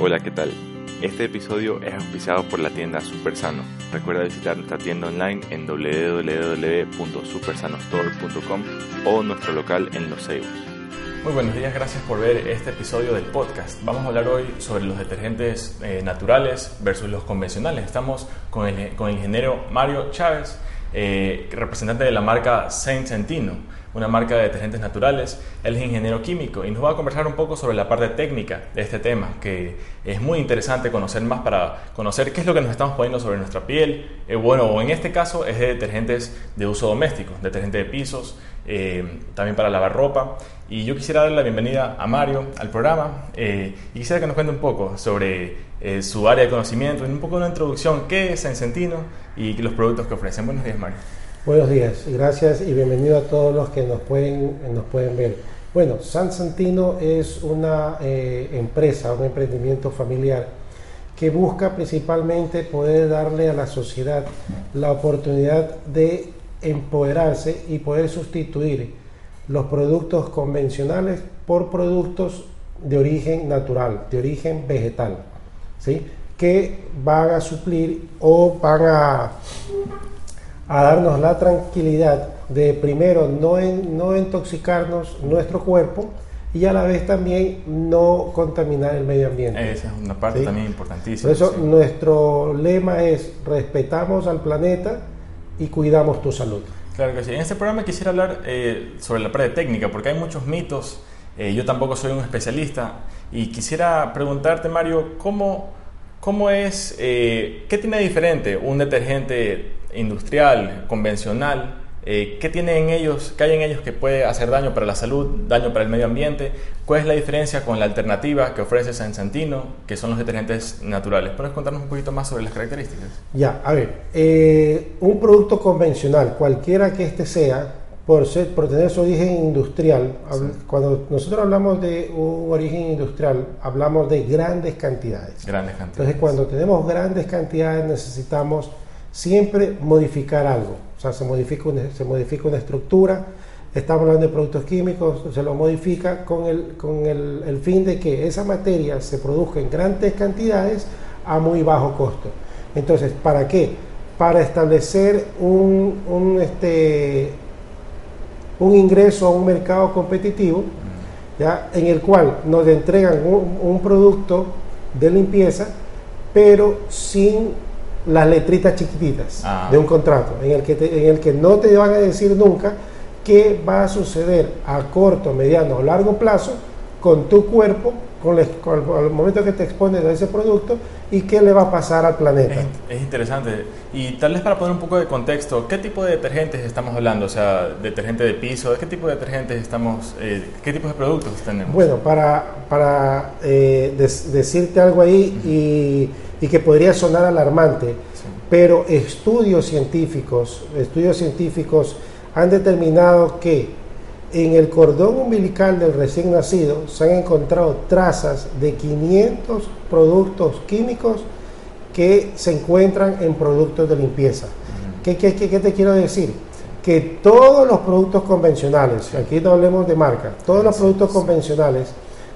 Hola, ¿qué tal? Este episodio es auspiciado por la tienda Supersano. Recuerda visitar nuestra tienda online en www.supersanostore.com o nuestro local en Los Ceibos. Muy buenos días, gracias por ver este episodio del podcast. Vamos a hablar hoy sobre los detergentes eh, naturales versus los convencionales. Estamos con el, con el ingeniero Mario Chávez, eh, representante de la marca Saint Centino una marca de detergentes naturales. Él es ingeniero químico y nos va a conversar un poco sobre la parte técnica de este tema, que es muy interesante conocer más para conocer qué es lo que nos estamos poniendo sobre nuestra piel. Eh, bueno, en este caso es de detergentes de uso doméstico, detergente de pisos, eh, también para lavar ropa. Y yo quisiera darle la bienvenida a Mario al programa eh, y quisiera que nos cuente un poco sobre su área de conocimiento, un poco una introducción, qué es Encentino y los productos que ofrecen. Buenos días, Mario. Buenos días, gracias y bienvenido a todos los que nos pueden, nos pueden ver. Bueno, San Santino es una eh, empresa, un emprendimiento familiar que busca principalmente poder darle a la sociedad la oportunidad de empoderarse y poder sustituir los productos convencionales por productos de origen natural, de origen vegetal, ¿sí? que van a suplir o van a a darnos la tranquilidad de primero no, no intoxicarnos nuestro cuerpo y a la vez también no contaminar el medio ambiente. Esa es una parte también importantísima. Por eso nuestro lema es respetamos al planeta y cuidamos tu salud. Claro que sí. En este programa quisiera hablar eh, sobre la parte técnica, porque hay muchos mitos. Eh, yo tampoco soy un especialista y quisiera preguntarte, Mario, ¿cómo, cómo es, eh, qué tiene diferente un detergente industrial, convencional, eh, ¿qué tiene en ellos, qué hay en ellos que puede hacer daño para la salud, daño para el medio ambiente? ¿Cuál es la diferencia con la alternativa que ofrece San Santino, que son los detergentes naturales? ¿Puedes contarnos un poquito más sobre las características? Ya, a ver, eh, un producto convencional, cualquiera que este sea, por, ser, por tener su origen industrial, cuando nosotros hablamos de un origen industrial, hablamos de grandes cantidades. Grandes cantidades. Entonces, cuando tenemos grandes cantidades, necesitamos siempre modificar algo. O sea, se modifica una, se modifica una estructura, estamos hablando de productos químicos, se lo modifica con, el, con el, el, fin de que esa materia se produzca en grandes cantidades a muy bajo costo. Entonces, ¿para qué? Para establecer un, un, este, un ingreso a un mercado competitivo, ¿ya? en el cual nos entregan un, un producto de limpieza, pero sin las letritas chiquititas ah. de un contrato, en el, que en el que no te van a decir nunca qué va a suceder a corto, mediano o largo plazo con tu cuerpo, con, el, momento que te expones a ese producto y qué le va a pasar al planeta. Es, interesante. Y tal vez para poner un poco de contexto, ¿qué tipo de detergentes estamos hablando? O sea, detergente de piso, ¿de qué tipo de detergentes estamos, eh, qué tipo de productos tenemos? Bueno, para, para eh, decirte algo ahí y y que podría sonar alarmante, pero estudios científicos, estudios científicos han determinado que en el cordón umbilical del recién nacido se han encontrado trazas de 500 productos químicos que se encuentran en productos de limpieza. ¿Qué, qué, qué te quiero decir? Que todos los productos convencionales, aquí no hablemos de marca, todos los productos convencionales,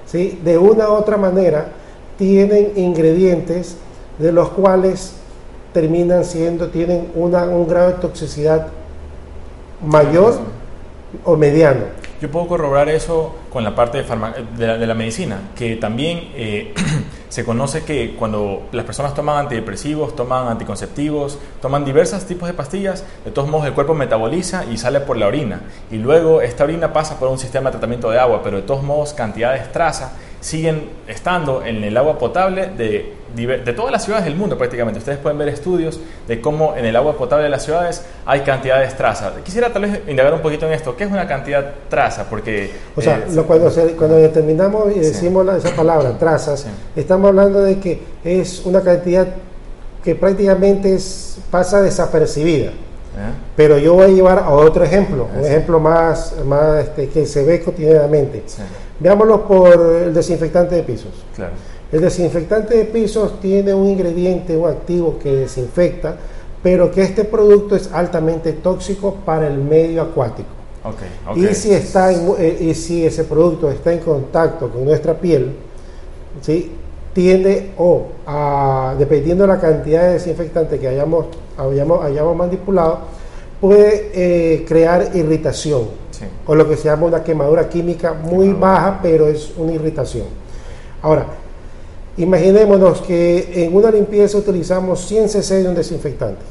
¿sí? de una u otra manera, tienen ingredientes de los cuales terminan siendo, tienen una, un grado de toxicidad mayor o mediano. Yo puedo corroborar eso con la parte de, de, la, medicina, que también eh, se conoce que cuando las personas toman antidepresivos, toman anticonceptivos, toman diversos tipos de pastillas, de todos modos el cuerpo metaboliza y sale por la orina. Y luego esta orina pasa por un sistema de tratamiento de agua, pero de todos modos cantidades traza siguen estando en el agua potable de, de, todas las ciudades del mundo prácticamente. Ustedes pueden ver estudios de cómo en el agua potable de las ciudades hay cantidades traza. Quisiera tal vez indagar un poquito en esto. ¿Qué es una cantidad traza? Porque... O sea, eh, cuando, cuando, determinamos y decimos esa palabra, trazas, estamos hablando de que es una cantidad que prácticamente es, pasa desapercibida. Pero yo voy a llevar a otro ejemplo, un ejemplo más, más este, que se ve cotidianamente. Veámoslo por el desinfectante de pisos. El desinfectante de pisos tiene un ingrediente, un activo que desinfecta, pero que este producto es altamente tóxico para el medio acuático. Y, si está eh, y si ese producto está en contacto con nuestra piel, ¿sí? tiende o, dependiendo de la cantidad de desinfectante que hayamos, hayamos, hayamos manipulado, puede eh, crear irritación o lo que se llama una quemadura química muy baja, pero es una irritación. Ahora, imaginémonos que en una limpieza utilizamos 100 cc de un desinfectante.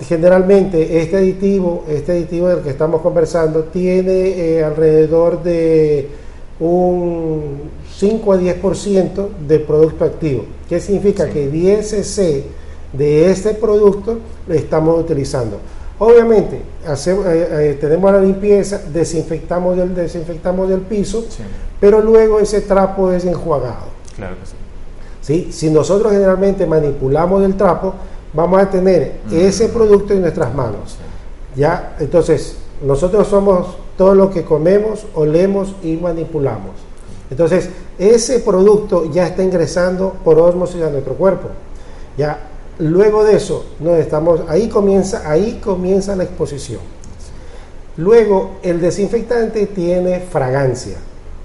Generalmente este aditivo, este aditivo del que estamos conversando, tiene eh, alrededor de un 5 a 10% de producto activo. ¿Qué significa? Que 10 cc de este producto lo estamos utilizando. Obviamente, hacemos, eh, eh, tenemos la limpieza, desinfectamos del, desinfectamos del piso, pero luego ese trapo es enjuagado. Claro que sí. Si nosotros generalmente manipulamos el trapo, vamos a tener ese producto en nuestras manos. ¿Ya? Entonces, nosotros somos todo lo que comemos, olemos y manipulamos. Entonces, ese producto ya está ingresando por osmosis a nuestro cuerpo. Ya Luego de eso, estamos, ahí, comienza, ahí comienza la exposición. Luego, el desinfectante tiene fragancia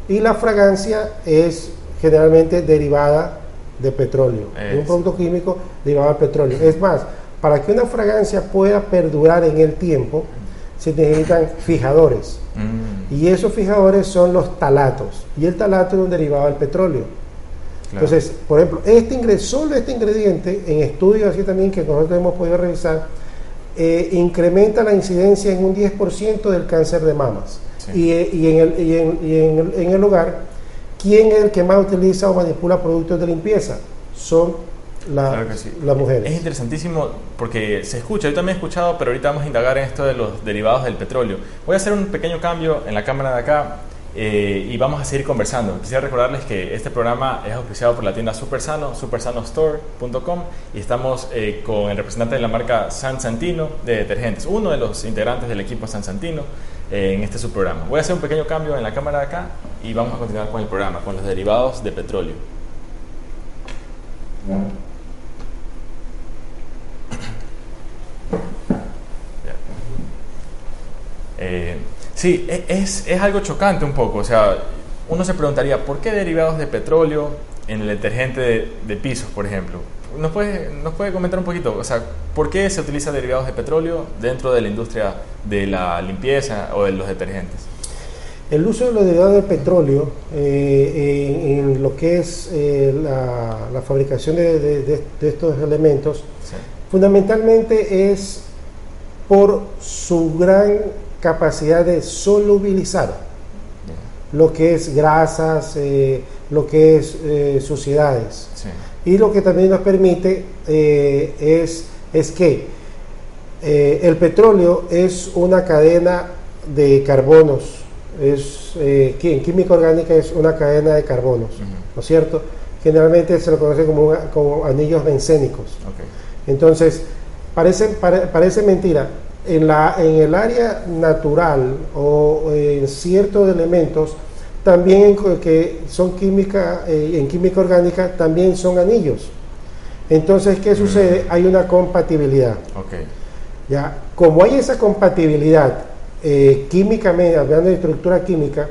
y la fragancia es generalmente derivada de petróleo, de un producto químico derivado de petróleo. Es más, para que una fragancia pueda perdurar en el tiempo, se necesitan fijadores. Mm. Y esos fijadores son los talatos. Y el talato es un derivado del petróleo. Entonces, por ejemplo, este solo este ingrediente, en estudios así también que nosotros hemos podido revisar, eh, incrementa la incidencia en un 10% del cáncer de mamas. Y, eh, y, en el, y, en, y en, el, hogar, ¿quién es el que más utiliza o manipula productos de limpieza? Son las mujeres. Es interesantísimo porque se escucha, yo también he escuchado, pero ahorita vamos a indagar en esto de los derivados del petróleo. Voy a hacer un pequeño cambio en la cámara de acá eh, y vamos a seguir conversando. Quisiera recordarles que este programa es auspiciado por la tienda Supersano, supersanostore.com y estamos eh, con el representante de la marca San Santino de detergentes, uno de los integrantes del equipo San Santino eh, en este subprograma. Voy a hacer un pequeño cambio en la cámara de acá y vamos a continuar con el programa, con los derivados de petróleo. Sí, e, es, es algo chocante un poco. O sea, uno se preguntaría, ¿por qué derivados de petróleo en el detergente de, pisos, por ejemplo? ¿Nos puede, ¿Nos puede comentar un poquito? O sea, ¿por qué se utiliza derivados de petróleo dentro de la industria de la limpieza o de los detergentes? El uso de los derivados de petróleo eh, en, lo que es eh, la, fabricación de, estos elementos, fundamentalmente es por su gran capacidad de solubilizar lo que es grasas, eh, lo que es eh, suciedades. Y lo que también nos permite eh, es, es que el petróleo es una cadena de carbonos, es, en química orgánica es una cadena de carbonos, ¿no es cierto? Generalmente se lo conoce como, como anillos bencénicos. Entonces, parece, parece mentira, en, la, en el área natural o en ciertos elementos, también que son química, eh, en química orgánica, también son anillos. Entonces, ¿qué sucede? Hay una compatibilidad. Ya, como hay esa compatibilidad eh, químicamente, hablando de estructura química,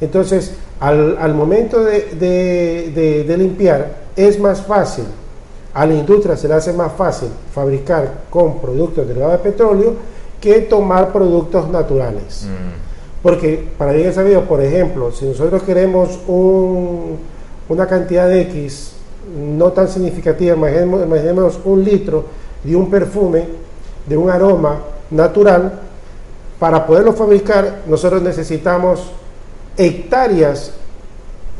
entonces al, al momento de, de, de limpiar es más fácil a la industria se le hace más fácil fabricar con productos derivados de petróleo que tomar productos naturales. Mm. Porque para bien sabido, por ejemplo, si nosotros queremos una cantidad de X no tan significativa, imaginemos, un litro de un perfume, de un aroma natural, para poderlo fabricar nosotros necesitamos hectáreas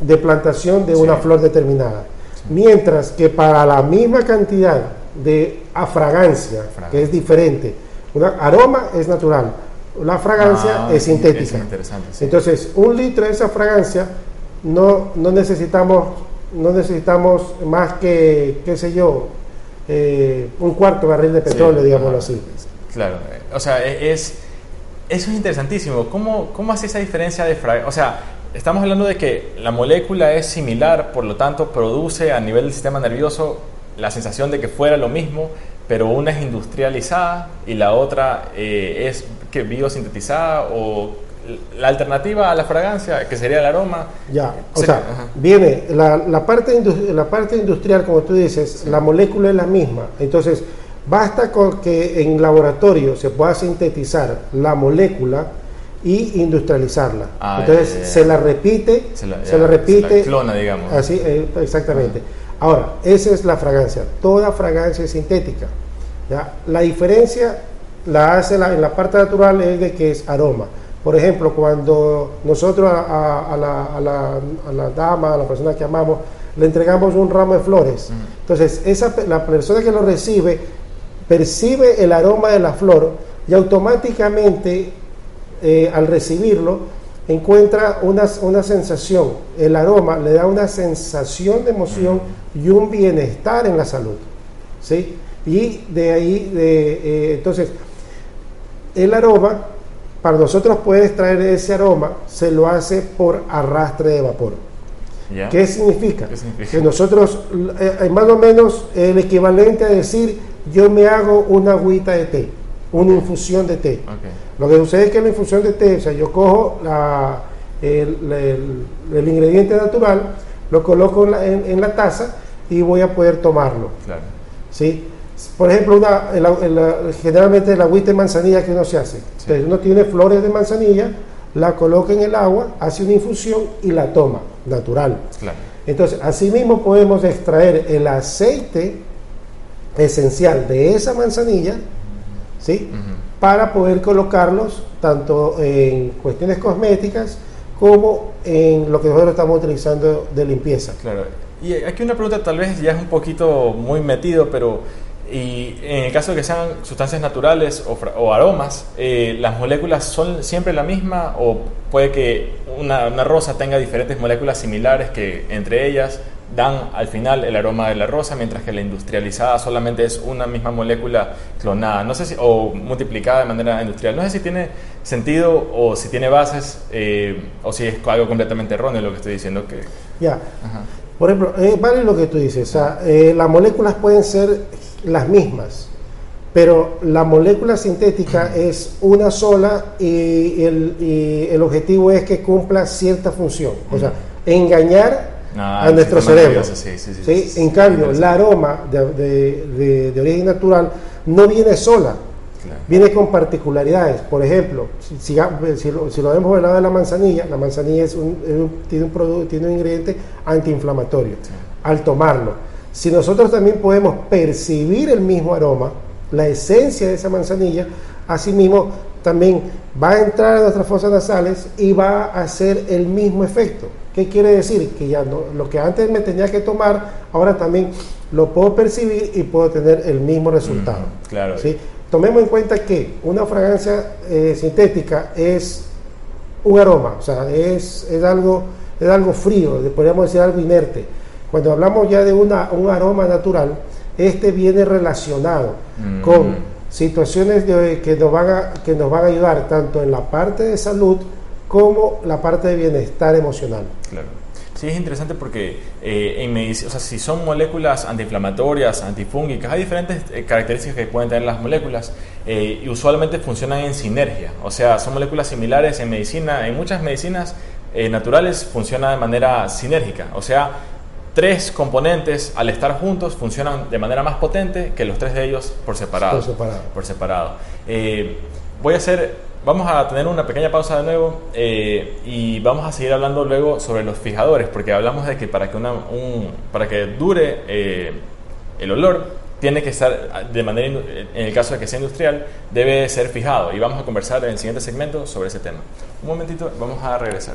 de plantación de una flor determinada. Mientras que para la misma cantidad de fragancia, que es diferente, un aroma es natural, la fragancia ah, es sintética. Entonces, un litro de esa fragancia no, no, necesitamos, no necesitamos más que, qué sé yo, eh, un cuarto barril de petróleo, digámoslo así. Claro, o sea, es, eso es interesantísimo. ¿Cómo, cómo hace esa diferencia de fragancia? O sea, estamos hablando de que la molécula es similar, por lo tanto produce a nivel del sistema nervioso la sensación de que fuera lo mismo, pero una es industrializada y la otra eh, es que biosintetizada o la alternativa a la fragancia, que sería el aroma. Ya, o sea, viene la, la, parte la parte industrial, como tú dices, la molécula es la misma. Entonces, basta con que en laboratorio se pueda sintetizar la molécula y industrializarla. Ah, Entonces, se la repite, se la, repite. clona, digamos. Así, eh, exactamente. Ahora, esa es la fragancia. Toda fragancia es sintética. ¿ya? La diferencia la hace en la parte natural es de que es aroma. Por ejemplo, cuando nosotros a, la, dama, a la persona que amamos, le entregamos un ramo de flores. Entonces, esa, la persona que lo recibe percibe el aroma de la flor y automáticamente eh, al recibirlo encuentra una, una, sensación. El aroma le da una sensación de emoción y un bienestar en la salud. ¿sí? Y de ahí, de, eh, entonces, el aroma, para nosotros puede extraer ese aroma, se lo hace por arrastre de vapor. ¿Qué, significa? Que nosotros, eh, más o menos el equivalente a decir, yo me hago una agüita de té, una infusión de té. Lo que sucede es que la infusión de té, o sea, yo cojo la, el, ingrediente natural, lo coloco en la, taza y voy a poder tomarlo. Claro. ¿sí? Por ejemplo, una, generalmente la agüita de manzanilla que uno se hace. Entonces uno tiene flores de manzanilla, la coloca en el agua, hace una infusión y la toma, natural. Claro. Entonces, asimismo podemos extraer el aceite esencial de esa manzanilla, ¿sí? Para poder colocarlos tanto en cuestiones cosméticas como en lo que nosotros estamos utilizando de limpieza. Claro. Y aquí una pregunta tal vez ya es un poquito muy metido, pero y en el caso de que sean sustancias naturales o, aromas, eh, ¿las moléculas son siempre la misma o puede que una, rosa tenga diferentes moléculas similares que entre ellas dan al final el aroma de la rosa, mientras que la industrializada solamente es una misma molécula clonada, no sé si, o multiplicada de manera industrial. No sé si tiene sentido o si tiene bases eh, o si es algo completamente erróneo lo que estoy diciendo. Que... Ya. Por ejemplo, eh, vale lo que tú dices, o sea, las moléculas pueden ser las mismas, pero la molécula sintética es una sola y el, objetivo es que cumpla cierta función, o sea, engañar ah, a nuestro cerebro. Sí, en cambio, el aroma de, origen natural no viene sola, viene con particularidades. Por ejemplo, si, si, lo, si, lo, vemos del lado de la manzanilla, la manzanilla es un, tiene, un producto, tiene un ingrediente antiinflamatorio. Al tomarlo, si nosotros también podemos percibir el mismo aroma, la esencia de esa manzanilla, asimismo también va a entrar a nuestras fosas nasales y va a hacer el mismo efecto. ¿Qué quiere decir? Que ya no, lo que antes me tenía que tomar, ahora también lo puedo percibir y puedo tener el mismo resultado. claro. ¿sí? Tomemos en cuenta que una fragancia eh, sintética es un aroma, o sea, es, es, algo, es algo frío, podríamos decir algo inerte cuando hablamos ya de una, un aroma natural, este viene relacionado mm. con situaciones que, nos van a, que nos van a ayudar tanto en la parte de salud como la parte de bienestar emocional. Claro. Sí, es interesante porque eh, en medicina, o sea, si son moléculas antiinflamatorias, antifúngicas, hay diferentes eh, características que pueden tener las moléculas eh, y usualmente funcionan en sinergia. O sea, son moléculas similares en medicina, en muchas medicinas naturales funciona de manera sinérgica. O sea, tres componentes al estar juntos funcionan de manera más potente que los tres de ellos por separado. Por separado. Eh, voy a hacer, vamos a tener una pequeña pausa de nuevo eh, y vamos a seguir hablando luego sobre los fijadores, porque hablamos de que para que, una, un, para que dure eh, el olor tiene que estar de manera, en el caso de que sea industrial, debe ser fijado y vamos a conversar en el siguiente segmento sobre ese tema. Un momentito, vamos a regresar.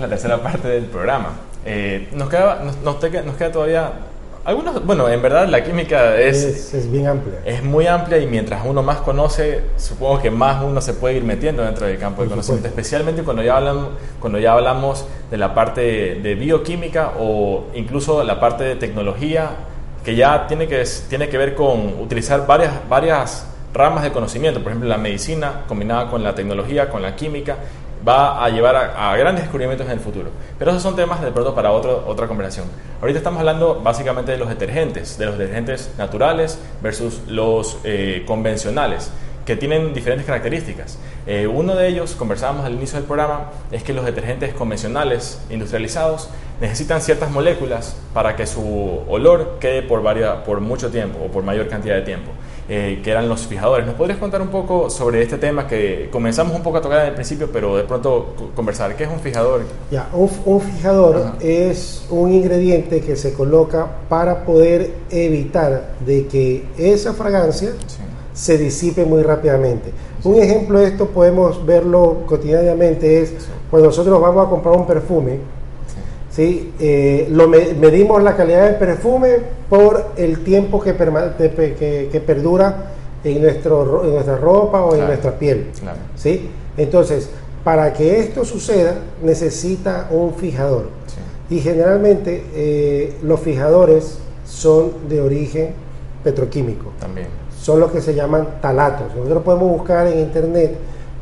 La tercera parte del programa. Eh, nos, queda, nos, queda todavía algunos, bueno, en verdad la química es, es, bien amplia. Es muy amplia y mientras uno más conoce, supongo que más uno se puede ir metiendo dentro del campo de conocimiento, especialmente cuando ya, hablamos, cuando ya hablamos de la parte de bioquímica o incluso la parte de tecnología que ya tiene que, tiene que ver con utilizar varias, varias ramas de conocimiento, por ejemplo la medicina combinada con la tecnología, con la química, va a llevar a, grandes descubrimientos en el futuro. Pero esos son temas de pronto para otro, otra conversación. Ahorita estamos hablando básicamente de los detergentes, de los detergentes naturales versus los eh, convencionales que tienen diferentes características. Eh, uno de ellos, conversábamos al inicio del programa, es que los detergentes convencionales, industrializados, necesitan ciertas moléculas para que su olor quede por, varias, por mucho tiempo o por mayor cantidad de tiempo. Eh, que eran los fijadores. ¿Nos podrías contar un poco sobre este tema que comenzamos un poco a tocar en el principio, pero de pronto conversar? ¿Qué es un fijador? Ya, un, fijador es un ingrediente que se coloca para poder evitar de que esa fragancia se disipe muy rápidamente. Un ejemplo de esto podemos verlo cotidianamente es cuando nosotros vamos a comprar un perfume, ¿sí? Eh, lo medimos la calidad del perfume por el tiempo que, que, que perdura en, nuestro, en nuestra ropa o en nuestra piel. ¿sí? Entonces, para que esto suceda, necesita un fijador. Y generalmente eh, los fijadores son de origen petroquímico. También. Son los que se llaman talatos. Nosotros podemos buscar en internet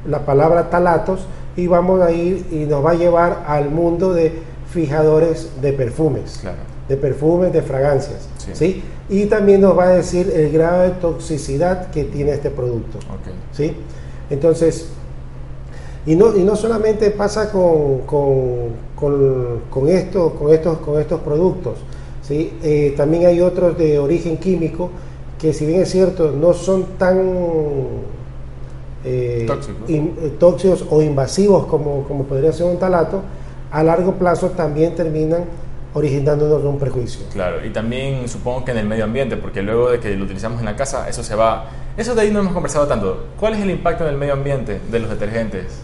la palabra talatos y vamos a ir y nos va a llevar al mundo de fijadores de perfumes, de perfumes, de fragancias. Sí. Y también nos va a decir el grado de toxicidad que tiene este producto. ¿sí? Entonces, y no, y no solamente pasa con, con, con, esto, con, estos, con estos productos, ¿sí? Eh, también hay otros de origen químico que si bien es cierto, no son tan eh, eh, tóxicos. o invasivos como, como podría ser un talato, a largo plazo también terminan originándonos un prejuicio. Claro, y también supongo que en el medio ambiente, porque luego de que lo utilizamos en la casa, eso se va... Eso de ahí no hemos conversado tanto. ¿Cuál es el impacto en el medio ambiente de los detergentes?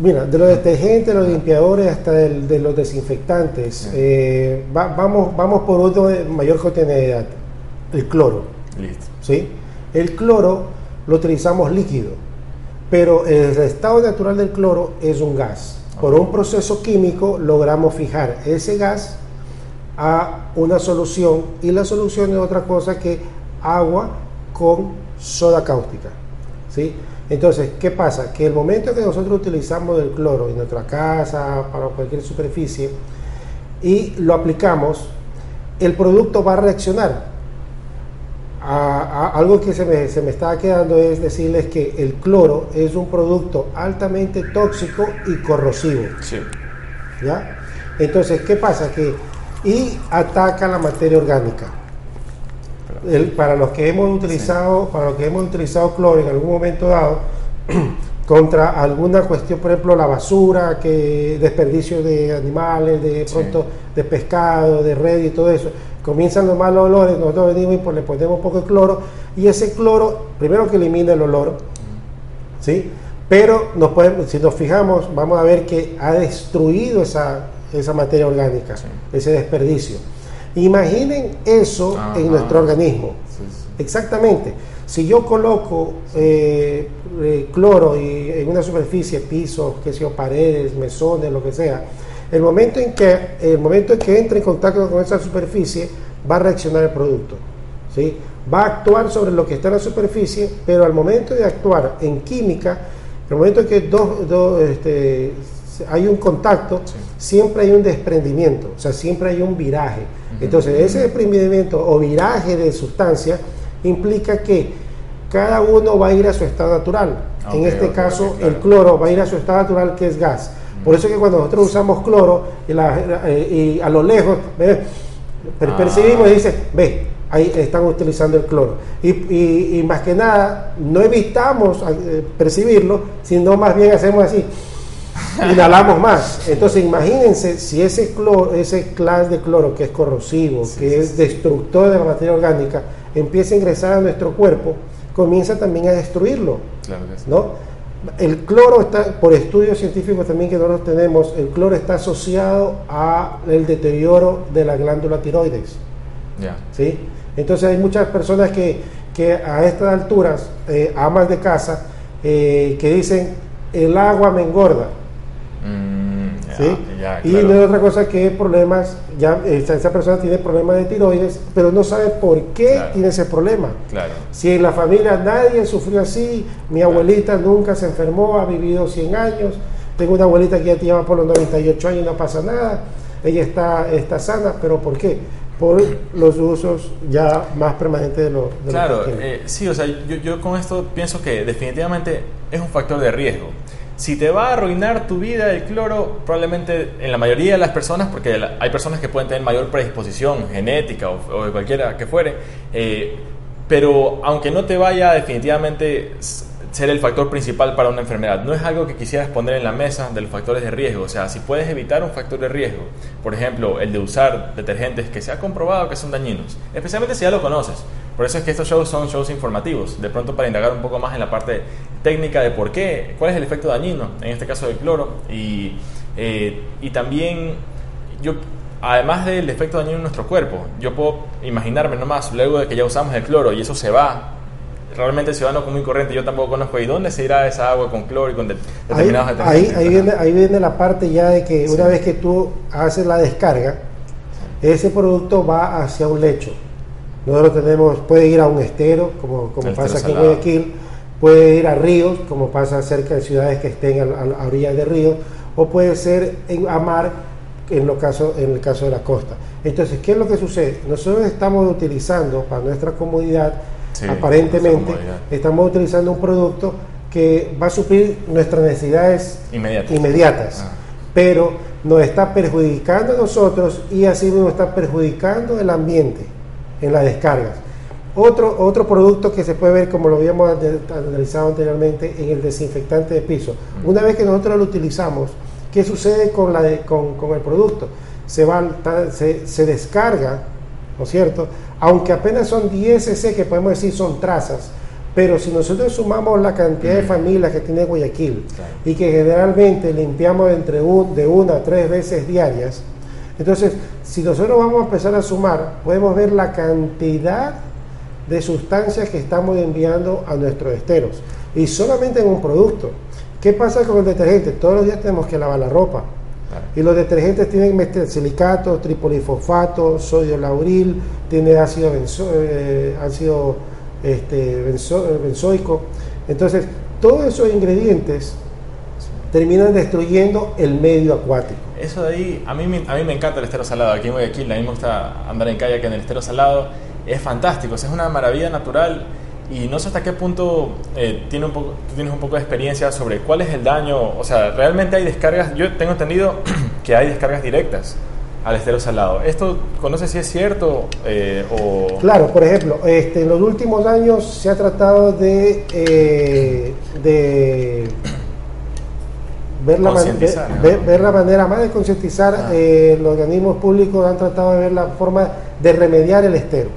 Mira, de los detergentes, los limpiadores, hasta de los desinfectantes. Eh, vamos, vamos por otro de mayor cotidianidad, el cloro. Listo. ¿sí? El cloro lo utilizamos líquido, pero el estado natural del cloro es un gas. Por un proceso químico logramos fijar ese gas a una solución y la solución es otra cosa que agua con soda cáustica. ¿sí? Entonces, ¿qué pasa? Que el momento que nosotros utilizamos el cloro en nuestra casa, para cualquier superficie, y lo aplicamos, el producto va a reaccionar algo que se me, se me estaba quedando es decirles que el cloro es un producto altamente tóxico y corrosivo. ¿Ya? Entonces, ¿qué pasa? Que y ataca la materia orgánica. para los que hemos utilizado, para los que hemos utilizado cloro en algún momento dado, contra alguna cuestión, por ejemplo, la basura, que desperdicio de animales, de pronto de pescado, de red y todo eso comienzan los malos olores, nosotros venimos y pues le ponemos un poco de cloro y ese cloro, primero que elimina el olor, ¿sí? Pero nos podemos, si nos fijamos, vamos a ver que ha destruido esa, esa materia orgánica, ese desperdicio. Imaginen eso en nuestro organismo. Exactamente. Si yo coloco eh, eh, cloro y, en una superficie, pisos, que sea, paredes, mesones, lo que sea, el momento en que, el momento en que entre en contacto con esa superficie, va a reaccionar el producto. ¿sí? Va a actuar sobre lo que está en la superficie, pero al momento de actuar en química, el momento en que dos, este, hay un contacto, siempre hay un desprendimiento, o sea, siempre hay un viraje. Entonces, ese desprendimiento o viraje de sustancia implica que cada uno va a ir a su estado natural. en este caso, el cloro va a ir a su estado natural, que es gas. Por eso es que cuando nosotros usamos cloro y, eh, a lo lejos ah. percibimos y dice, ve, ahí están utilizando el cloro. Y, más que nada, no evitamos eh, percibirlo, sino más bien hacemos así. Inhalamos más. Entonces, imagínense si ese cloro, ese clase de cloro que es corrosivo, que es destructor de la materia orgánica, empieza a ingresar a nuestro cuerpo, comienza también a destruirlo. Claro que sí. ¿no? El cloro está, por estudios científicos también que nosotros tenemos, el cloro está asociado a el deterioro de la glándula tiroides. ¿sí? Entonces hay muchas personas que, que a estas alturas, eh, amas de casa, eh, que dicen, el agua me engorda. Mm, y no es otra cosa que problemas, ya esa, persona tiene problemas de tiroides, pero no sabe por qué tiene ese problema. Claro. Si en la familia nadie sufrió así, mi abuelita nunca se enfermó, ha vivido 100 años, tengo una abuelita que ya te lleva por los 98 años y no pasa nada, ella está, está sana, pero ¿por qué? por los usos ya más permanentes de los... claro, eh, sí, o sea, yo, yo, con esto pienso que definitivamente es un factor de riesgo. Si te va a arruinar tu vida el cloro, probablemente en la mayoría de las personas, porque hay personas que pueden tener mayor predisposición genética o, de cualquiera que fuere, eh, pero aunque no te vaya definitivamente ser el factor principal para una enfermedad. No es algo que quisieras poner en la mesa de los factores de riesgo. O sea, si puedes evitar un factor de riesgo, por ejemplo, el de usar detergentes que se ha comprobado que son dañinos, especialmente si ya lo conoces. Por eso es que estos shows son shows informativos, de pronto para indagar un poco más en la parte técnica de por qué, cuál es el efecto dañino, en este caso del cloro, y, eh, y también yo además del efecto dañino en nuestro cuerpo, yo puedo imaginarme nomás, luego de que ya usamos el cloro y eso se va realmente el ciudadano común y corriente yo tampoco conozco. ¿Y dónde se irá esa agua con cloro y con determinados ahí, ahí, viene, ahí viene la parte ya de que una vez que tú haces la descarga, ese producto va hacia un lecho. Nosotros tenemos, puede ir a un estero, como, como pasa aquí en Guayaquil, puede ir a ríos, como pasa cerca de ciudades que estén a, a, orillas de ríos, o puede ser en, a mar, en, lo caso, en el caso de la costa. Entonces, ¿qué es lo que sucede? Nosotros estamos utilizando para nuestra comodidad aparentemente estamos utilizando un producto que va a suplir nuestras necesidades inmediatas, ah. pero nos está perjudicando a nosotros y así nos está perjudicando el ambiente en las descargas. Otro, otro producto que se puede ver, como lo habíamos analizado anteriormente, en el desinfectante de piso. Una vez que nosotros lo utilizamos, ¿qué sucede con, la con, el producto? Se, va, se, se descarga, ¿no es cierto? aunque apenas son 10 cc que podemos decir son trazas, pero si nosotros sumamos la cantidad de familias que tiene Guayaquil y que generalmente limpiamos entre un, de una a tres veces diarias, entonces si nosotros vamos a empezar a sumar, podemos ver la cantidad de sustancias que estamos enviando a nuestros esteros y solamente en un producto. ¿Qué pasa con el detergente? Todos los días tenemos que lavar la ropa. Y los detergentes tienen silicatos, tripolifosfato, sodio lauril, tiene ácido, eh, ácido este, benzoico. Entonces, todos esos ingredientes terminan destruyendo el medio acuático. Eso de ahí, a mí, a mí me encanta el estero salado. Aquí en Guayaquil, a mí me gusta andar en que en el estero salado. Es fantástico, es una maravilla natural y no sé hasta qué punto eh, tiene un poco, tú tienes un poco de experiencia sobre cuál es el daño, o sea, realmente hay descargas, yo tengo entendido que hay descargas directas al estero salado. ¿Esto conoce si es cierto eh, o...? Claro, por ejemplo, este, en los últimos años se ha tratado de, eh, de ver, la ver, la manera más de concientizar, ah. los organismos públicos han tratado de ver la forma de remediar el estero.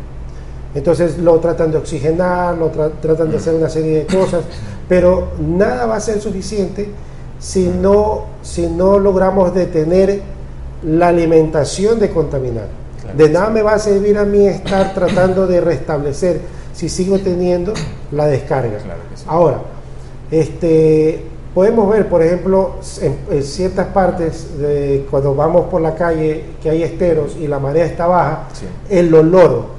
Entonces lo tratan de oxigenar, lo tratan de hacer una serie de cosas, pero nada va a ser suficiente si no, si no logramos detener la alimentación de contaminar. de nada me va a servir a mí estar tratando de restablecer si sigo teniendo la descarga. Ahora, este, podemos ver, por ejemplo, en, ciertas partes, de, cuando vamos por la calle que hay esteros y la marea está baja, el olor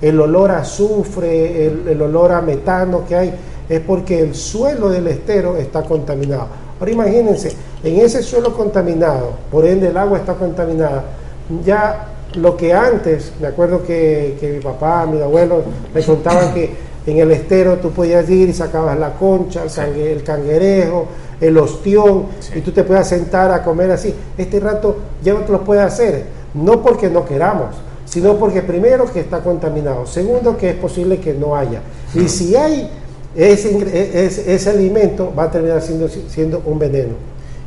el olor a azufre, el, olor a metano que hay, es porque el suelo del estero está contaminado. Ahora imagínense, en ese suelo contaminado, por ende el agua está contaminada, ya lo que antes, me acuerdo que, mi papá, mi abuelo me contaban que en el estero tú podías ir y sacabas la concha, el, canguerejo, el ostión, y tú te puedes sentar a comer así. Este rato ya no te lo puedes hacer, no porque no queramos, sino porque primero que está contaminado, segundo que es posible que no haya. Y si hay ese, ese, alimento, va a terminar siendo, siendo un veneno.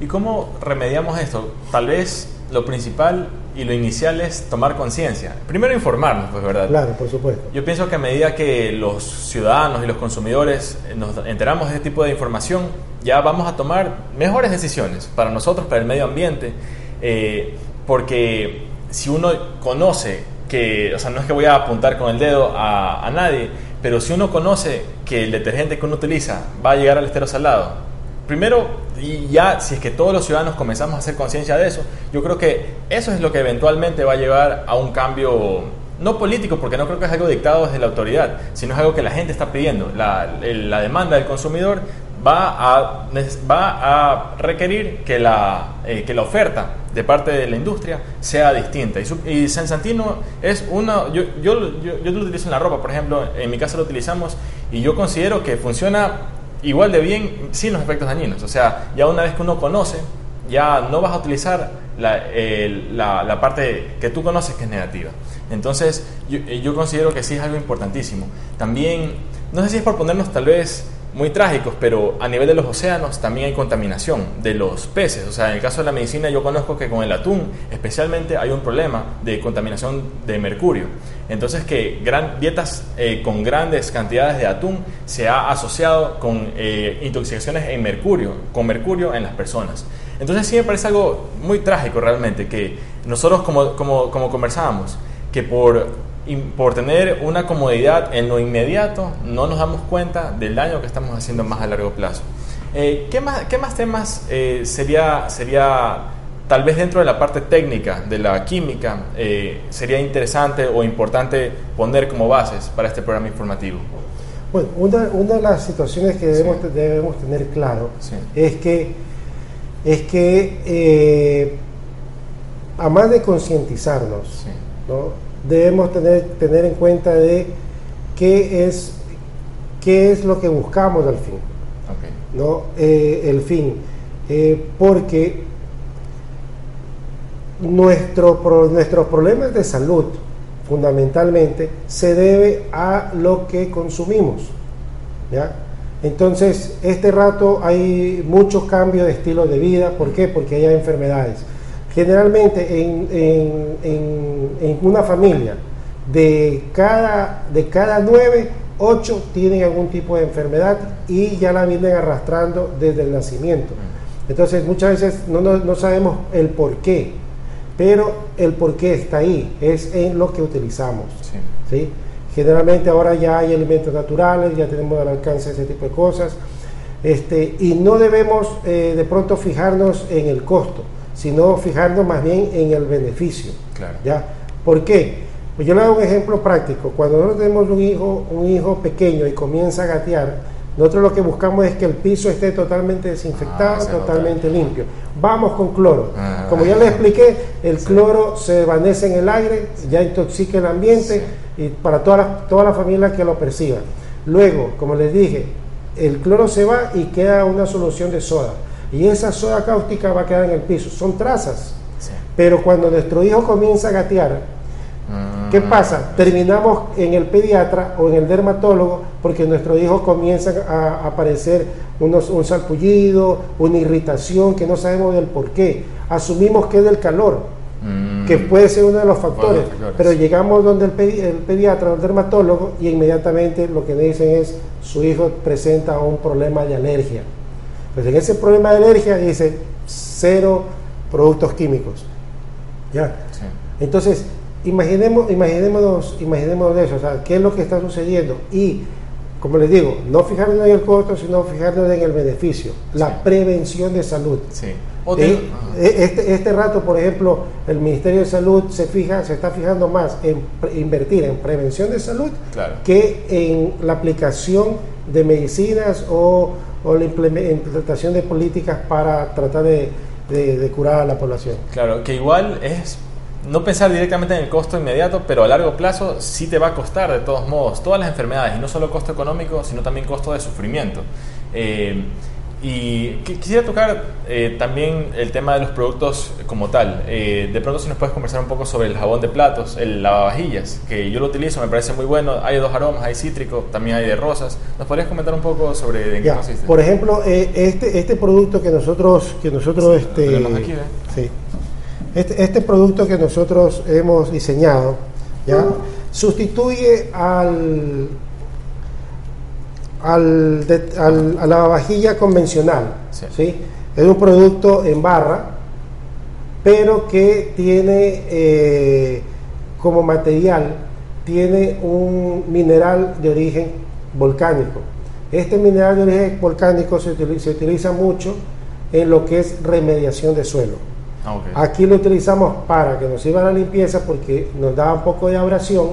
¿Y cómo remediamos esto? Tal vez lo principal y lo inicial es tomar conciencia. Primero informarnos, pues, ¿verdad? Claro, por supuesto. Yo pienso que a medida que los ciudadanos y los consumidores nos enteramos de este tipo de información, ya vamos a tomar mejores decisiones para nosotros, para el medio ambiente, eh, porque si uno conoce que, o sea, no es que voy a apuntar con el dedo a, nadie, pero si uno conoce que el detergente que uno utiliza va a llegar al estero salado, primero y ya si es que todos los ciudadanos comenzamos a hacer conciencia de eso, yo creo que eso es lo que eventualmente va a llevar a un cambio no político, porque no creo que es algo dictado desde la autoridad, sino es algo que la gente está pidiendo. La, demanda del consumidor va a, va a requerir que la, eh, que la oferta de parte de la industria sea distinta. Y, y Sensantino es una, yo, yo, yo, yo, lo utilizo en la ropa, por ejemplo, en mi casa lo utilizamos y yo considero que funciona igual de bien sin los efectos dañinos. O sea, ya una vez que uno conoce, ya no vas a utilizar la, la, la parte que tú conoces que es negativa. Entonces, yo, yo considero que sí es algo importantísimo. También, no sé si es por ponernos tal vez muy trágicos, pero a nivel de los océanos también hay contaminación de los peces. O sea, en el caso de la medicina yo conozco que con el atún especialmente hay un problema de contaminación de mercurio. Entonces que gran, dietas eh, con grandes cantidades de atún se ha asociado con eh, intoxicaciones en mercurio, con mercurio en las personas. Entonces sí me parece algo muy trágico realmente que nosotros como, como, como conversábamos, que por por tener una comodidad en lo inmediato, no nos damos cuenta del daño que estamos haciendo más a largo plazo. Eh, ¿qué, más, ¿qué, más, temas eh, sería, sería, tal vez dentro de la parte técnica de la química, eh, sería interesante o importante poner como bases para este programa informativo? Bueno, una, una de las situaciones que debemos, debemos tener claro es que, es que a más de concientizarnos, ¿no? Debemos tener, tener en cuenta de qué es, qué es lo que buscamos al fin. ¿no? Eh, el fin. Eh, porque nuestro, nuestros problemas de salud fundamentalmente se debe a lo que consumimos. ¿ya? Entonces, este rato hay muchos cambios de estilo de vida. ¿Por qué? Porque hay enfermedades. Generalmente en, una familia, de cada, de cada nueve, ocho tienen algún tipo de enfermedad y ya la vienen arrastrando desde el nacimiento. Entonces muchas veces no, sabemos el por qué, pero el por qué está ahí, es en lo que utilizamos. Sí. Generalmente ahora ya hay alimentos naturales, ya tenemos al alcance ese tipo de cosas, este, y no debemos eh, de pronto fijarnos en el costo sino fijarnos más bien en el beneficio. ¿ya? ¿Por qué? Pues yo le doy un ejemplo práctico. Cuando nosotros tenemos un hijo, un hijo pequeño y comienza a gatear, nosotros lo que buscamos es que el piso esté totalmente desinfectado, ah, totalmente limpio. Vamos con cloro. Ah, Como ya les expliqué, el cloro se desvanece en el aire, ya intoxica el ambiente y para toda la, toda la familia que lo perciba. Luego, como les dije, el cloro se va y queda una solución de soda y esa soda cáustica va a quedar en el piso. Son trazas. Pero cuando nuestro hijo comienza a gatear, ¿qué mm. pasa? Terminamos en el pediatra o en el dermatólogo porque nuestro hijo comienza a aparecer unos, un salpullido, una irritación que no sabemos del por qué. Asumimos que es del calor, mm. que puede ser uno de los factores, pero llegamos donde el, el pediatra o el dermatólogo y inmediatamente lo que dicen es su hijo presenta un problema de alergia. Pues en ese problema de alergia dice cero productos químicos. ¿Ya? Entonces, imaginemos, imaginémonos, imaginémonos eso, o sea, qué es lo que está sucediendo. Y, como les digo, no fijarnos en el costo, sino fijarnos en el beneficio, la prevención de salud. Sí. Eh, eh, este, este rato, por ejemplo, el Ministerio de Salud se fija, se está fijando más en invertir en prevención de salud que en la aplicación de medicinas o o la implementación de políticas para tratar de, curar a la población. Claro, que igual es no pensar directamente en el costo inmediato, pero a largo plazo sí te va a costar de todos modos todas las enfermedades, y no solo costo económico, sino también costo de sufrimiento. Eh, y quisiera tocar eh, también el tema de los productos como tal. Eh, de pronto si nos puedes conversar un poco sobre el jabón de platos, el lavavajillas, que yo lo utilizo, me parece muy bueno. Hay dos aromas, hay cítrico, también hay de rosas. ¿Nos podrías comentar un poco sobre en qué consiste? Por ejemplo, eh, este, este producto que nosotros, que nosotros este, sí, este, este, producto que nosotros hemos diseñado, ¿ya? sustituye al al, a la vajilla convencional. Sí. Es un producto en barra, pero que tiene eh, como material, tiene un mineral de origen volcánico. Este mineral de origen volcánico se utiliza, mucho en lo que es remediación de suelo. Ah, Aquí lo utilizamos para que nos sirva la limpieza porque nos da un poco de abrasión,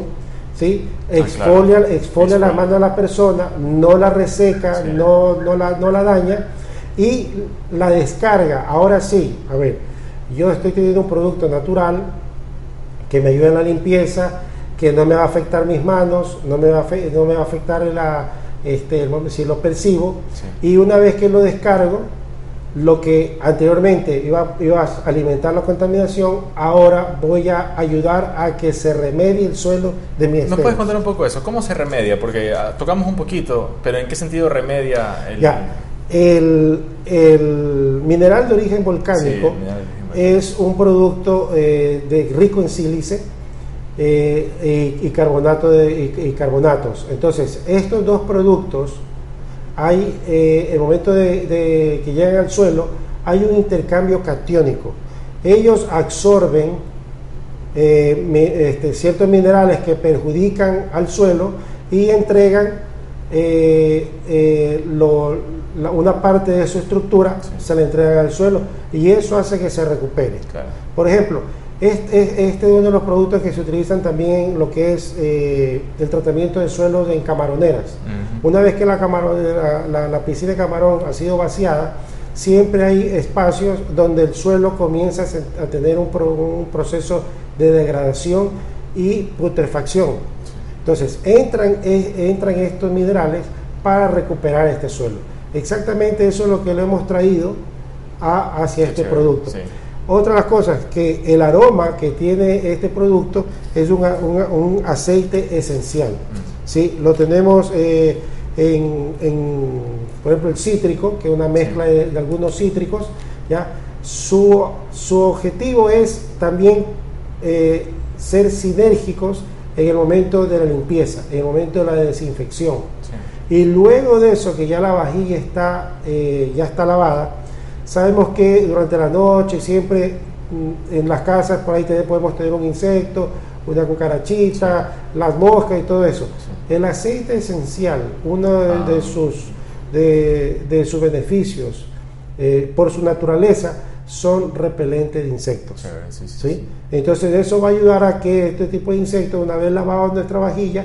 ¿sí? Ah, exfolia, exfolia la mano a la persona, no la reseca, no, no, la, no la daña y la descarga. Ahora sí, a ver, yo estoy teniendo un producto natural que me ayuda en la limpieza, que no me va a afectar mis manos, no me va a, no me va a afectar la, este, si lo percibo, y una vez que lo descargo, lo que anteriormente iba, iba, a alimentar la contaminación, ahora voy a ayudar a que se remedie el suelo de mi ¿Nos puedes contar un poco eso? ¿Cómo se remedia? Porque ah, tocamos un poquito, pero ¿en qué sentido remedia el... Ya, el, el mineral de origen volcánico es un producto eh, de, rico en sílice eh, y, carbonato de, y, carbonatos. Entonces, estos dos productos, hay, eh, el momento de, que llegan al suelo, hay un intercambio catiónico. Ellos absorben este, ciertos minerales que perjudican al suelo y entregan lo, una parte de su estructura se le entrega al suelo y eso hace que se recupere. Por ejemplo, este, este, es uno de los productos que se utilizan también en lo que es eh, el tratamiento de suelo en camaroneras. Una vez que la, la, piscina de camarón ha sido vaciada, siempre hay espacios donde el suelo comienza a tener un, un proceso de degradación y putrefacción. Entonces, entran, entran estos minerales para recuperar este suelo. Exactamente eso es lo que le hemos traído hacia este producto. Otra de las cosas, que el aroma que tiene este producto es un aceite esencial. Mm. ¿sí? Lo tenemos eh, en, por ejemplo, el cítrico, que es una mezcla de, algunos cítricos. ¿ya? Su, su objetivo es también eh, ser sinérgicos en el momento de la limpieza, en el momento de la desinfección. Y luego de eso, que ya la vajilla está, eh, ya está lavada, sabemos que durante la noche siempre mm, en las casas por ahí podemos tener un insecto, una cucarachita, las moscas y todo eso. El aceite esencial, uno de, ah. sus, de, sus beneficios, eh, por su naturaleza, son repelentes de insectos. Sí, Entonces eso va a ayudar a que este tipo de insectos, una vez lavado nuestra vajilla,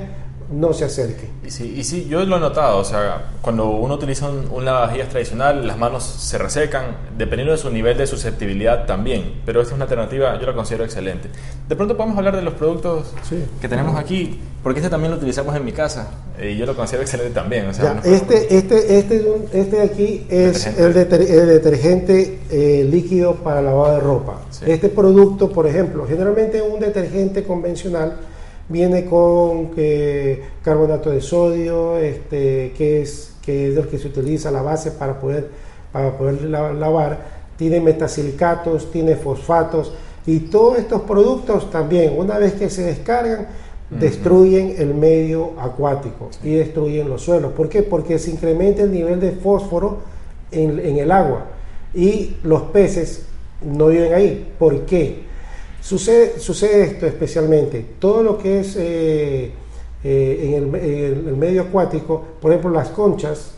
no se acerque. Y sí, y sí, yo lo he notado, o sea, cuando uno utiliza un, un lavavajillas tradicional, las manos se resecan, dependiendo de su nivel de susceptibilidad también, pero esta es una alternativa, yo la considero excelente. De pronto podemos hablar de los productos que tenemos aquí, porque este también lo utilizamos en mi casa, y yo lo considero excelente también. O sea, este, este, este, este de aquí es el, detergente eh, líquido para lavado de ropa. Este producto, por ejemplo, generalmente un detergente convencional, viene con carbonato de sodio, este, que, es, que es el que se utiliza la base para poder, para poder lavar, tiene metasilicatos, tiene fosfatos y todos estos productos también, una vez que se descargan, destruyen el medio acuático y destruyen los suelos. ¿Por qué? Porque se incrementa el nivel de fósforo en, en el agua y los peces no viven ahí. ¿Por qué? Sucede, sucede esto especialmente, todo lo que es eh, eh, en, el, medio acuático, por ejemplo las conchas,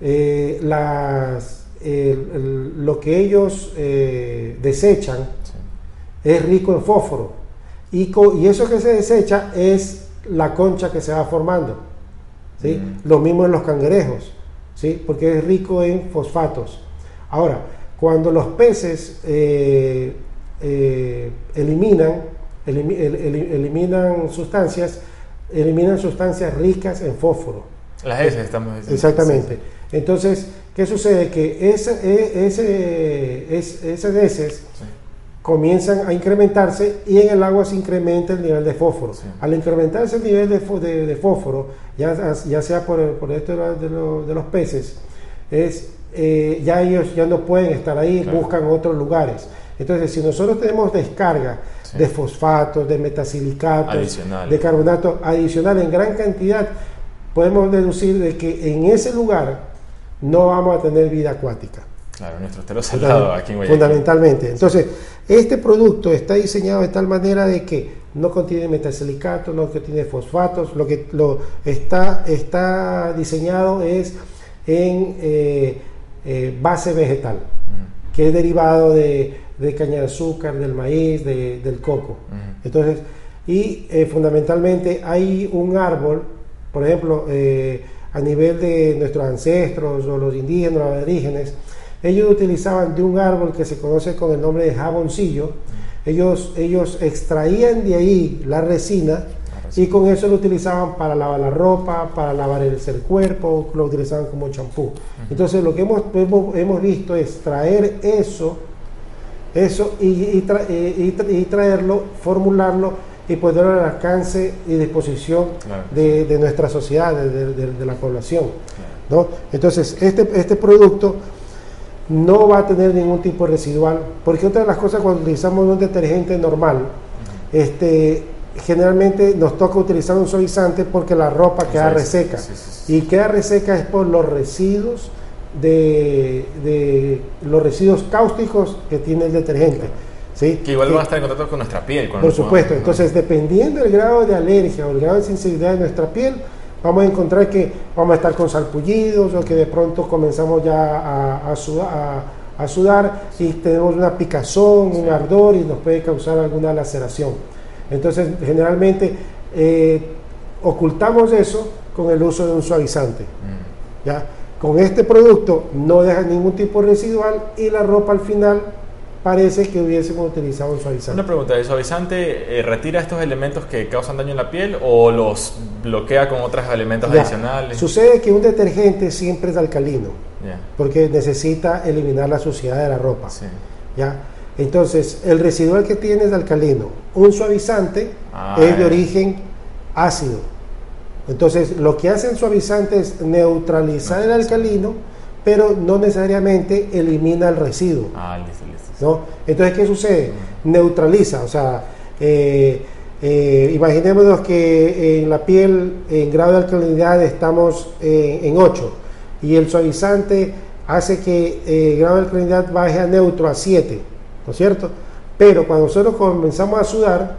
eh, las, lo que ellos desechan es rico en fósforo y, y, eso que se desecha es la concha que se va formando. ¿sí? Lo mismo en los cangrejos, ¿sí? porque es rico en fosfatos. Ahora, cuando los peces eh, eliminan, eliminan sustancias, eliminan sustancias ricas en fósforo. Las S estamos diciendo. Exactamente. Entonces, ¿qué sucede? Que ese, e, ese, esas heces comienzan a incrementarse y en el agua se incrementa el nivel de fósforo. Al incrementarse el nivel de, de, fósforo, ya, ya sea por, por esto de, de, los peces, es, eh, ya ellos ya no pueden estar ahí, buscan otros lugares. Entonces, si nosotros tenemos descarga de fosfatos, de metasilicatos, de carbonato adicional en gran cantidad, podemos deducir de que en ese lugar no vamos a tener vida acuática. Claro, nuestro estero salado aquí en Guayaquil. Fundamentalmente. Entonces, este producto está diseñado de tal manera de que no contiene metasilicatos, no contiene fosfatos, lo que lo está, está diseñado es en eh, eh, base vegetal. que es derivado de, caña de azúcar, del maíz, del coco. Entonces, y eh, fundamentalmente hay un árbol, por ejemplo, eh, a nivel de nuestros ancestros o los indígenas, los aborígenes, ellos utilizaban de un árbol que se conoce con el nombre de jaboncillo, ellos, ellos extraían de ahí la resina y con eso lo utilizaban para lavar la ropa, para lavar el, cuerpo, lo utilizaban como champú. Entonces lo que hemos, hemos, visto es traer eso, eso y, traerlo, formularlo y ponerlo al alcance y disposición de, nuestra sociedad, de, la población. ¿no? Entonces este, este producto no va a tener ningún tipo de residual, porque otra de las cosas cuando utilizamos un detergente normal, este, generalmente nos toca utilizar un suavizante porque la ropa queda reseca. y queda reseca es por los residuos de, los residuos cáusticos que tiene el detergente. ¿sí? Que igual van a estar en contacto con nuestra piel. Por supuesto, entonces dependiendo del grado de alergia o el grado de sensibilidad de nuestra piel, vamos a encontrar que vamos a estar con salpullidos o que de pronto comenzamos ya a, a, sudar, y tenemos una picazón, un ardor y nos puede causar alguna laceración. Entonces, generalmente eh, ocultamos eso con el uso de un suavizante. Mm. ¿ya? Con este producto no deja ningún tipo residual y la ropa al final parece que hubiésemos utilizado un suavizante. Una pregunta, ¿el suavizante eh, retira estos elementos que causan daño en la piel o los bloquea con otros elementos adicionales? Sucede que un detergente siempre es alcalino, porque necesita eliminar la suciedad de la ropa. ¿ya? Entonces, el residual que tiene es alcalino. Un suavizante ah, es de origen ácido. Entonces, lo que hace el suavizante es neutralizar el alcalino, pero no necesariamente elimina el residuo. Ah, listo, listo. ¿no? Entonces, ¿qué sucede? Neutraliza, o sea, eh, eh, imaginémonos que en la piel, en grado de alcalinidad, estamos en 8 y el suavizante hace que el eh, grado de alcalinidad baje a neutro a 7 ¿no es cierto? Pero cuando nosotros comenzamos a sudar,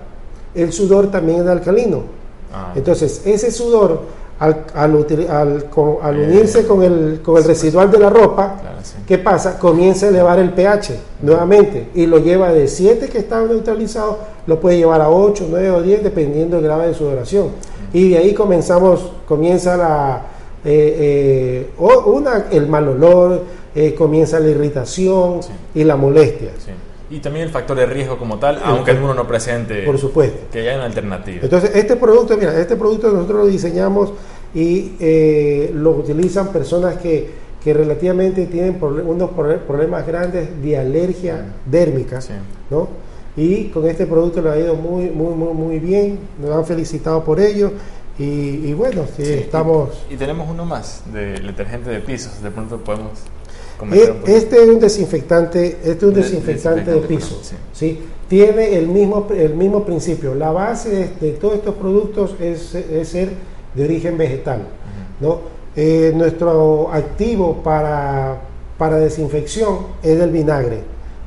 el sudor también es alcalino. Ah. Entonces, ese sudor, al, al, unirse con el, con el residual de la ropa, ¿qué pasa? Comienza a elevar el pH nuevamente y lo lleva de 7 que estaba neutralizado, lo puede llevar a 8, 9 o 10 dependiendo del grado de sudoración. Y de ahí comenzamos, comienza la, eh, eh, una, el mal olor, eh, comienza la irritación y la molestia. Y también el factor de riesgo como tal, aunque uno no presente. Por supuesto. Que haya una alternativa. Entonces, este producto, mira, este producto nosotros lo diseñamos y eh, lo utilizan personas que, que relativamente tienen unos problemas grandes de alergia dérmica, ¿no? Y con este producto lo ha ido muy, muy, muy, muy bien. Nos han felicitado por ello. Y, bueno, estamos... Y, tenemos uno más, del detergente de pisos. De pronto podemos... Eh, este es un desinfectante, este es un desinfectante, de piso. Sí. Tiene el mismo, el mismo principio. La base de, todos estos productos es, ser de origen vegetal. ¿no? Eh, nuestro activo para, para desinfección es el vinagre.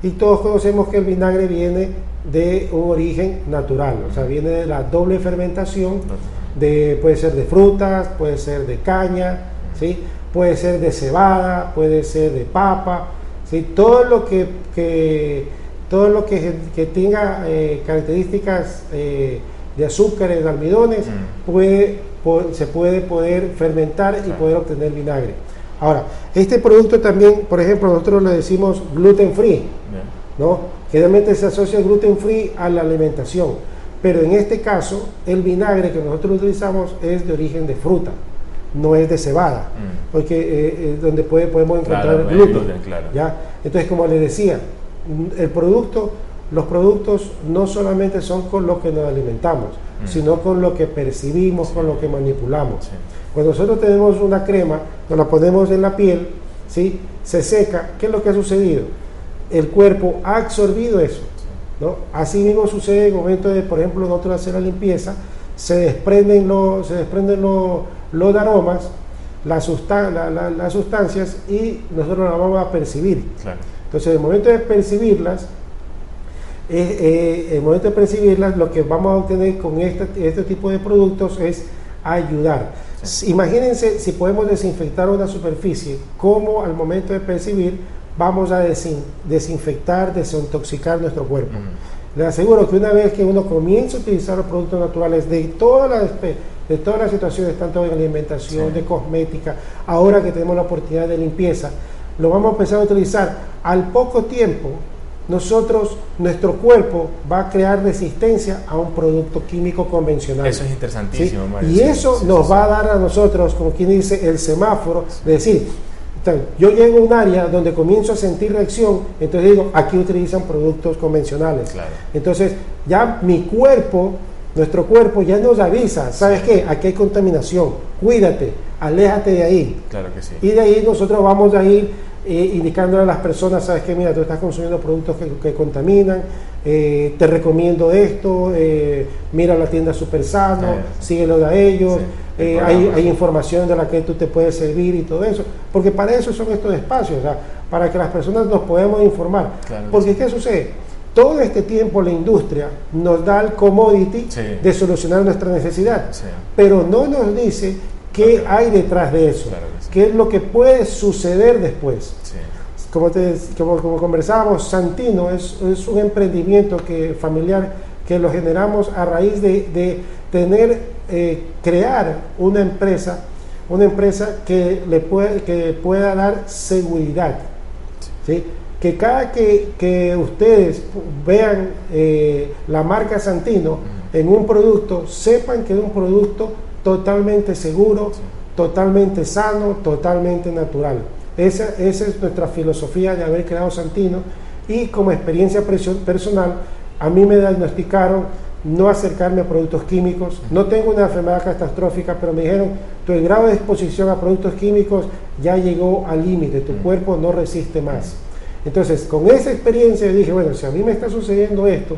Y todos conocemos que el vinagre viene de un origen natural, o sea, viene de la doble fermentación, de, puede ser de frutas, puede ser de caña, ¿sí? Puede ser de cebada, puede ser de papa, ¿sí? todo lo que, todo lo que, tenga eh, características eh, de azúcares, de almidones, mm. puede, se puede poder fermentar y poder obtener vinagre. Ahora, este producto también, por ejemplo, nosotros le decimos gluten free, ¿no? Generalmente se asocia el gluten free a la alimentación, pero en este caso el vinagre que nosotros utilizamos es de origen de fruta no es de cebada, mm. porque eh, eh, donde puede, podemos encontrar gluten. ¿ya? Entonces, como les decía, el producto, los productos no solamente son con lo que nos alimentamos, mm. sino con lo que percibimos, con lo que manipulamos. Cuando nosotros tenemos una crema, nos la ponemos en la piel, ¿sí? se seca, ¿qué es lo que ha sucedido? El cuerpo ha absorbido eso. ¿no? Así mismo sucede en el momento de, por ejemplo, nosotros hacer la limpieza, se desprenden los, se desprenden los los aromas, las sustancias y nosotros las vamos a percibir. Entonces, en el momento de percibirlas, eh, eh, el momento de percibirlas, lo que vamos a obtener con este, este tipo de productos es ayudar. Imagínense si podemos desinfectar una superficie, como al momento de percibir vamos a desinfectar, desintoxicar nuestro cuerpo. Le aseguro que una vez que uno comienza a utilizar los productos naturales de todas las, de todas las situaciones, tanto de alimentación, de cosmética, ahora que tenemos la oportunidad de limpieza, lo vamos a empezar a utilizar. Al poco tiempo, nosotros, nuestro cuerpo va a crear resistencia a un producto químico convencional. Eso es interesantísimo, Y eso nos va a dar a nosotros, como quien dice, el semáforo, de decir, yo llego a un área donde comienzo a sentir reacción, entonces digo, aquí utilizan productos convencionales. Entonces, ya mi cuerpo, nuestro cuerpo ya nos avisa, ¿sabes qué? Aquí hay contaminación, cuídate, aléjate de ahí. Claro que sí. Y de ahí nosotros vamos a ir eh, indicándole a las personas, sabes qué? mira, tú estás consumiendo productos que, contaminan, eh, te recomiendo esto, eh, mira la tienda Super Sano, síguelo de ellos. Eh, hay, información de la que tú te puedes servir y todo eso, porque para eso son estos espacios, para que las personas nos podamos informar. porque ¿qué sucede? Todo este tiempo la industria nos da el commodity de solucionar nuestra necesidad, pero no nos dice qué hay detrás de eso, qué es lo que puede suceder después. Como, te, como, como, conversábamos, Santino es, es, un emprendimiento que, familiar que lo generamos a raíz de, de tener eh, crear una empresa, una empresa que, le puede, que pueda dar seguridad. ¿sí? Que cada que, que ustedes vean eh, la marca Santino en un producto, sepan que es un producto totalmente seguro, totalmente sano, totalmente natural. Esa, esa es nuestra filosofía de haber creado Santino y como experiencia personal, a mí me diagnosticaron no acercarme a productos químicos. No tengo una enfermedad catastrófica, pero me dijeron, tu grado de exposición a productos químicos ya llegó al límite, tu cuerpo no resiste más. Entonces, con esa experiencia dije, bueno, si a mí me está sucediendo esto,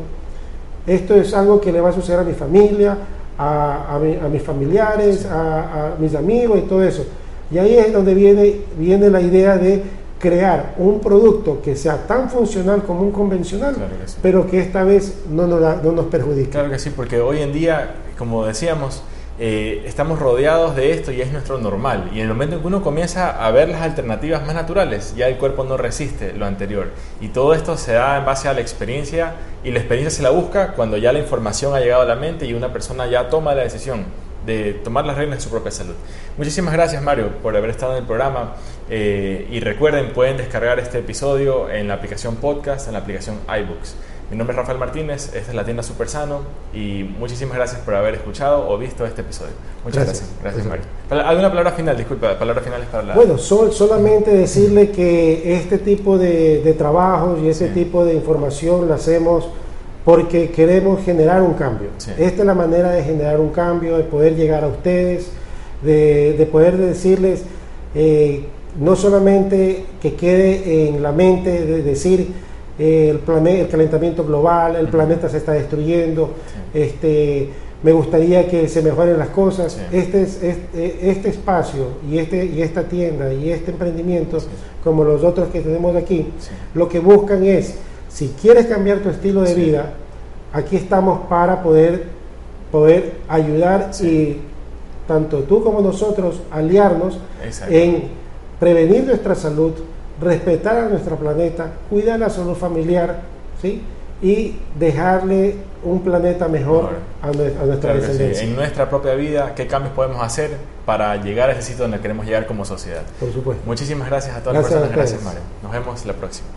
esto es algo que le va a suceder a mi familia, a, mis familiares, a, a, mis amigos y todo eso. Y ahí es donde viene, viene la idea de crear un producto que sea tan funcional como un convencional, pero que esta vez no nos, no nos perjudique. Claro que sí, porque hoy en día, como decíamos, eh, estamos rodeados de esto y es nuestro normal. Y en el momento en que uno comienza a ver las alternativas más naturales, ya el cuerpo no resiste lo anterior. Y todo esto se da en base a la experiencia y la experiencia se la busca cuando ya la información ha llegado a la mente y una persona ya toma la decisión de tomar las reglas de su propia salud. Muchísimas gracias Mario por haber estado en el programa eh, y recuerden pueden descargar este episodio en la aplicación podcast, en la aplicación iBooks. Mi nombre es Rafael Martínez, esta es la tienda Super Sano y muchísimas gracias por haber escuchado o visto este episodio. Muchas gracias. Gracias, Mario. ¿Alguna palabra final? Disculpa, palabras finales para la... Bueno, solamente decirle que este tipo de, de trabajos y ese tipo de información lo hacemos porque queremos generar un cambio. Esta es la manera de generar un cambio, de poder llegar a ustedes, de, poder decirles eh, no solamente que quede en la mente de decir eh, el, planeta, el calentamiento global, el planeta se está destruyendo, este, me gustaría que se mejoren las cosas. Este, es, este, este, espacio y, este, y esta tienda y este emprendimiento, como los otros que tenemos aquí, lo que buscan es si quieres cambiar tu estilo de vida, aquí estamos para poder, poder ayudar y tanto tú como nosotros aliarnos en prevenir nuestra salud, respetar a nuestro planeta, cuidar la salud familiar, ¿sí? y dejarle un planeta mejor, a, nuestra descendencia. En nuestra propia vida, ¿qué cambios podemos hacer para llegar a ese sitio donde queremos llegar como sociedad? Por supuesto. Muchísimas gracias a todas las personas. Gracias, Mario. Nos vemos la próxima.